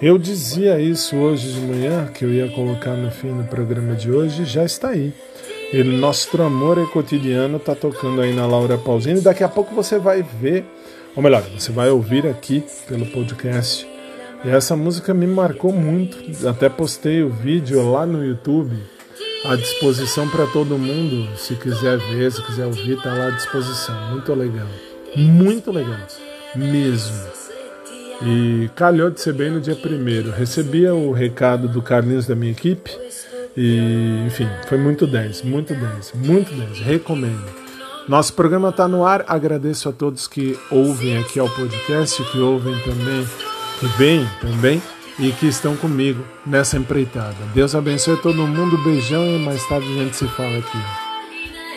Eu dizia isso hoje de manhã, que eu ia colocar no fim do programa de hoje, já está aí. E Nosso Amor é Cotidiano está tocando aí na Laura Pausini. Daqui a pouco você vai ver, ou melhor, você vai ouvir aqui pelo podcast. E essa música me marcou muito. Até postei o vídeo lá no YouTube à disposição para todo mundo. Se quiser ver, se quiser ouvir, tá lá à disposição. Muito legal. Muito legal. Mesmo. E calhou de ser bem no dia primeiro. Recebia o recado do Carlinhos da minha equipe. E, enfim, foi muito 10, muito 10, muito 10. Recomendo. Nosso programa está no ar. Agradeço a todos que ouvem aqui ao podcast, que ouvem também, que vêm também e que estão comigo nessa empreitada. Deus abençoe todo mundo. Beijão e mais tarde a gente se fala aqui.